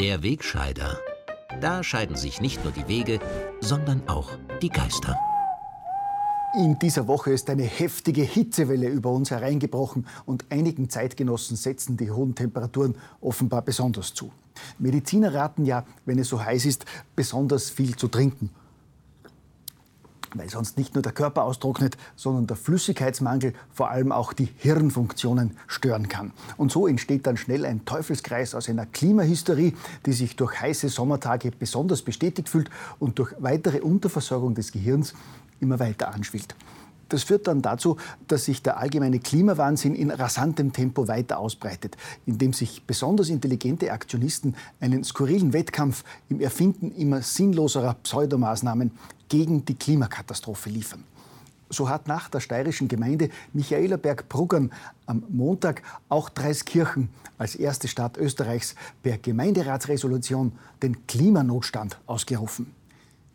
Der Wegscheider. Da scheiden sich nicht nur die Wege, sondern auch die Geister. In dieser Woche ist eine heftige Hitzewelle über uns hereingebrochen und einigen Zeitgenossen setzen die hohen Temperaturen offenbar besonders zu. Mediziner raten ja, wenn es so heiß ist, besonders viel zu trinken weil sonst nicht nur der Körper austrocknet, sondern der Flüssigkeitsmangel vor allem auch die Hirnfunktionen stören kann. Und so entsteht dann schnell ein Teufelskreis aus einer Klimahysterie, die sich durch heiße Sommertage besonders bestätigt fühlt und durch weitere Unterversorgung des Gehirns immer weiter anschwillt. Das führt dann dazu, dass sich der allgemeine Klimawahnsinn in rasantem Tempo weiter ausbreitet, indem sich besonders intelligente Aktionisten einen skurrilen Wettkampf im Erfinden immer sinnloserer Pseudomaßnahmen gegen die Klimakatastrophe liefern. So hat nach der steirischen Gemeinde Michaelerberg-Bruggern am Montag auch Dreiskirchen als erste Stadt Österreichs per Gemeinderatsresolution den Klimanotstand ausgerufen.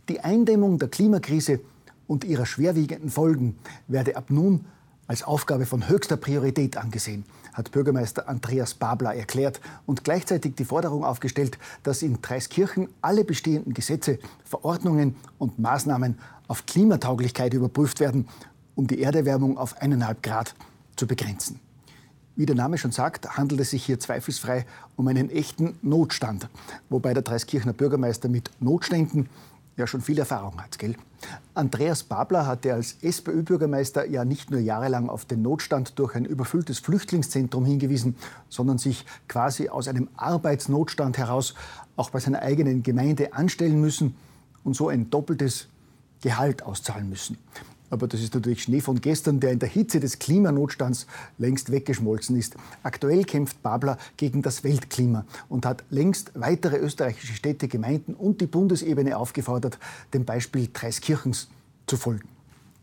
Die Eindämmung der Klimakrise und ihrer schwerwiegenden Folgen werde ab nun als Aufgabe von höchster Priorität angesehen, hat Bürgermeister Andreas Babler erklärt und gleichzeitig die Forderung aufgestellt, dass in Dreiskirchen alle bestehenden Gesetze, Verordnungen und Maßnahmen auf Klimatauglichkeit überprüft werden, um die Erderwärmung auf eineinhalb Grad zu begrenzen. Wie der Name schon sagt, handelt es sich hier zweifelsfrei um einen echten Notstand, wobei der Dreiskirchner Bürgermeister mit Notständen ja schon viel Erfahrung hat. Gell? Andreas Babler hatte als SPÖ-Bürgermeister ja nicht nur jahrelang auf den Notstand durch ein überfülltes Flüchtlingszentrum hingewiesen, sondern sich quasi aus einem Arbeitsnotstand heraus auch bei seiner eigenen Gemeinde anstellen müssen und so ein doppeltes Gehalt auszahlen müssen. Aber das ist natürlich Schnee von gestern, der in der Hitze des Klimanotstands längst weggeschmolzen ist. Aktuell kämpft Babler gegen das Weltklima und hat längst weitere österreichische Städte, Gemeinden und die Bundesebene aufgefordert, dem Beispiel Dreiskirchens zu folgen.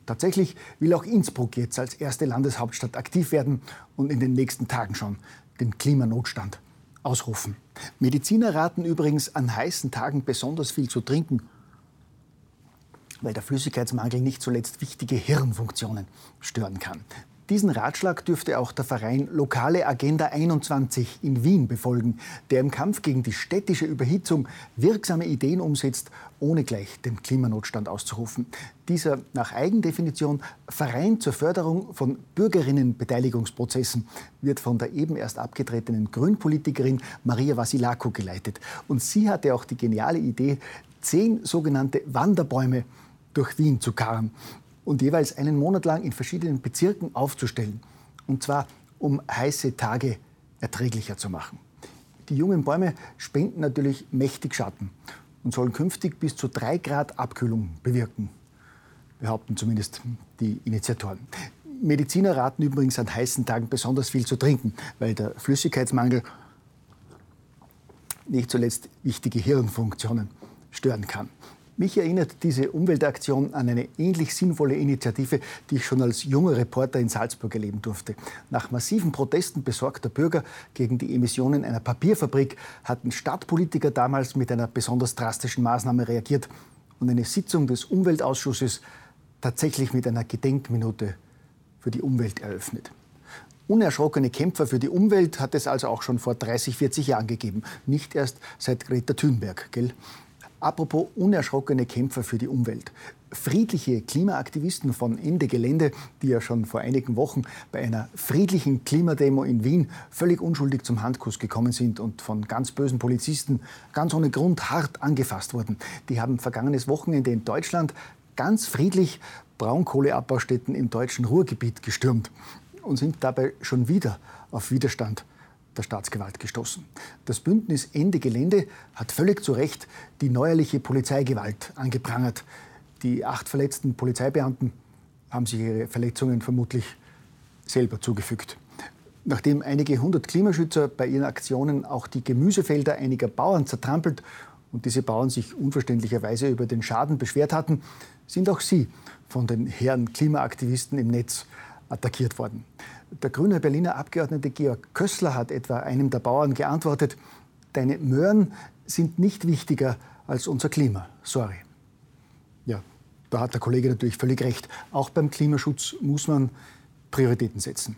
Tatsächlich will auch Innsbruck jetzt als erste Landeshauptstadt aktiv werden und in den nächsten Tagen schon den Klimanotstand ausrufen. Mediziner raten übrigens an heißen Tagen besonders viel zu trinken weil der Flüssigkeitsmangel nicht zuletzt wichtige Hirnfunktionen stören kann. Diesen Ratschlag dürfte auch der Verein Lokale Agenda 21 in Wien befolgen, der im Kampf gegen die städtische Überhitzung wirksame Ideen umsetzt, ohne gleich den Klimanotstand auszurufen. Dieser nach Eigendefinition Verein zur Förderung von Bürgerinnenbeteiligungsprozessen wird von der eben erst abgetretenen Grünpolitikerin Maria Vasilako geleitet. Und sie hatte auch die geniale Idee, zehn sogenannte Wanderbäume durch Wien zu karren und jeweils einen Monat lang in verschiedenen Bezirken aufzustellen. Und zwar, um heiße Tage erträglicher zu machen. Die jungen Bäume spenden natürlich mächtig Schatten und sollen künftig bis zu drei Grad Abkühlung bewirken, behaupten zumindest die Initiatoren. Mediziner raten übrigens an heißen Tagen besonders viel zu trinken, weil der Flüssigkeitsmangel nicht zuletzt wichtige Hirnfunktionen stören kann. Mich erinnert diese Umweltaktion an eine ähnlich sinnvolle Initiative, die ich schon als junger Reporter in Salzburg erleben durfte. Nach massiven Protesten besorgter Bürger gegen die Emissionen einer Papierfabrik hatten Stadtpolitiker damals mit einer besonders drastischen Maßnahme reagiert und eine Sitzung des Umweltausschusses tatsächlich mit einer Gedenkminute für die Umwelt eröffnet. Unerschrockene Kämpfer für die Umwelt hat es also auch schon vor 30, 40 Jahren gegeben. Nicht erst seit Greta Thunberg. Gell? Apropos unerschrockene Kämpfer für die Umwelt. Friedliche Klimaaktivisten von Ende Gelände, die ja schon vor einigen Wochen bei einer friedlichen Klimademo in Wien völlig unschuldig zum Handkuss gekommen sind und von ganz bösen Polizisten ganz ohne Grund hart angefasst wurden. Die haben vergangenes Wochenende in Deutschland ganz friedlich Braunkohleabbaustätten im deutschen Ruhrgebiet gestürmt und sind dabei schon wieder auf Widerstand der Staatsgewalt gestoßen. Das Bündnis Ende Gelände hat völlig zu Recht die neuerliche Polizeigewalt angeprangert. Die acht verletzten Polizeibeamten haben sich ihre Verletzungen vermutlich selber zugefügt. Nachdem einige hundert Klimaschützer bei ihren Aktionen auch die Gemüsefelder einiger Bauern zertrampelt und diese Bauern sich unverständlicherweise über den Schaden beschwert hatten, sind auch sie von den Herren Klimaaktivisten im Netz attackiert worden. Der grüne Berliner Abgeordnete Georg Kössler hat etwa einem der Bauern geantwortet, deine Möhren sind nicht wichtiger als unser Klima. Sorry. Ja, da hat der Kollege natürlich völlig recht. Auch beim Klimaschutz muss man Prioritäten setzen.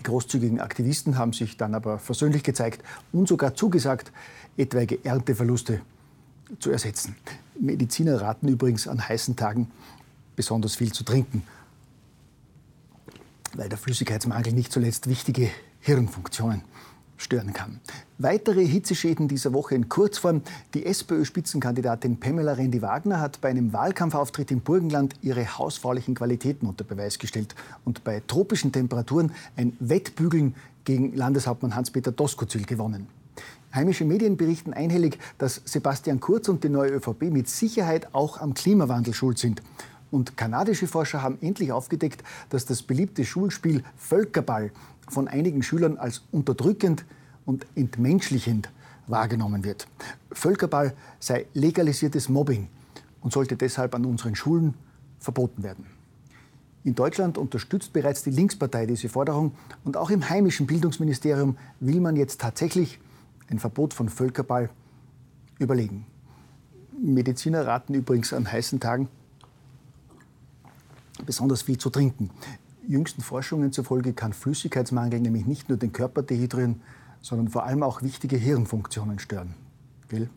Die großzügigen Aktivisten haben sich dann aber versöhnlich gezeigt und sogar zugesagt, etwaige Ernteverluste zu ersetzen. Mediziner raten übrigens an heißen Tagen besonders viel zu trinken, weil der Flüssigkeitsmangel nicht zuletzt wichtige Hirnfunktionen stören kann. Weitere Hitzeschäden dieser Woche in Kurzform. Die SPÖ-Spitzenkandidatin Pamela Rendi-Wagner hat bei einem Wahlkampfauftritt im Burgenland ihre hausfraulichen Qualitäten unter Beweis gestellt und bei tropischen Temperaturen ein Wettbügeln gegen Landeshauptmann Hans-Peter Doskozil gewonnen. Heimische Medien berichten einhellig, dass Sebastian Kurz und die neue ÖVP mit Sicherheit auch am Klimawandel schuld sind. Und kanadische Forscher haben endlich aufgedeckt, dass das beliebte Schulspiel Völkerball von einigen Schülern als unterdrückend und entmenschlichend wahrgenommen wird. Völkerball sei legalisiertes Mobbing und sollte deshalb an unseren Schulen verboten werden. In Deutschland unterstützt bereits die Linkspartei diese Forderung und auch im heimischen Bildungsministerium will man jetzt tatsächlich ein Verbot von Völkerball überlegen. Mediziner raten übrigens an heißen Tagen besonders viel zu trinken. Jüngsten Forschungen zufolge kann Flüssigkeitsmangel nämlich nicht nur den Körper dehydrieren, sondern vor allem auch wichtige Hirnfunktionen stören. Gell?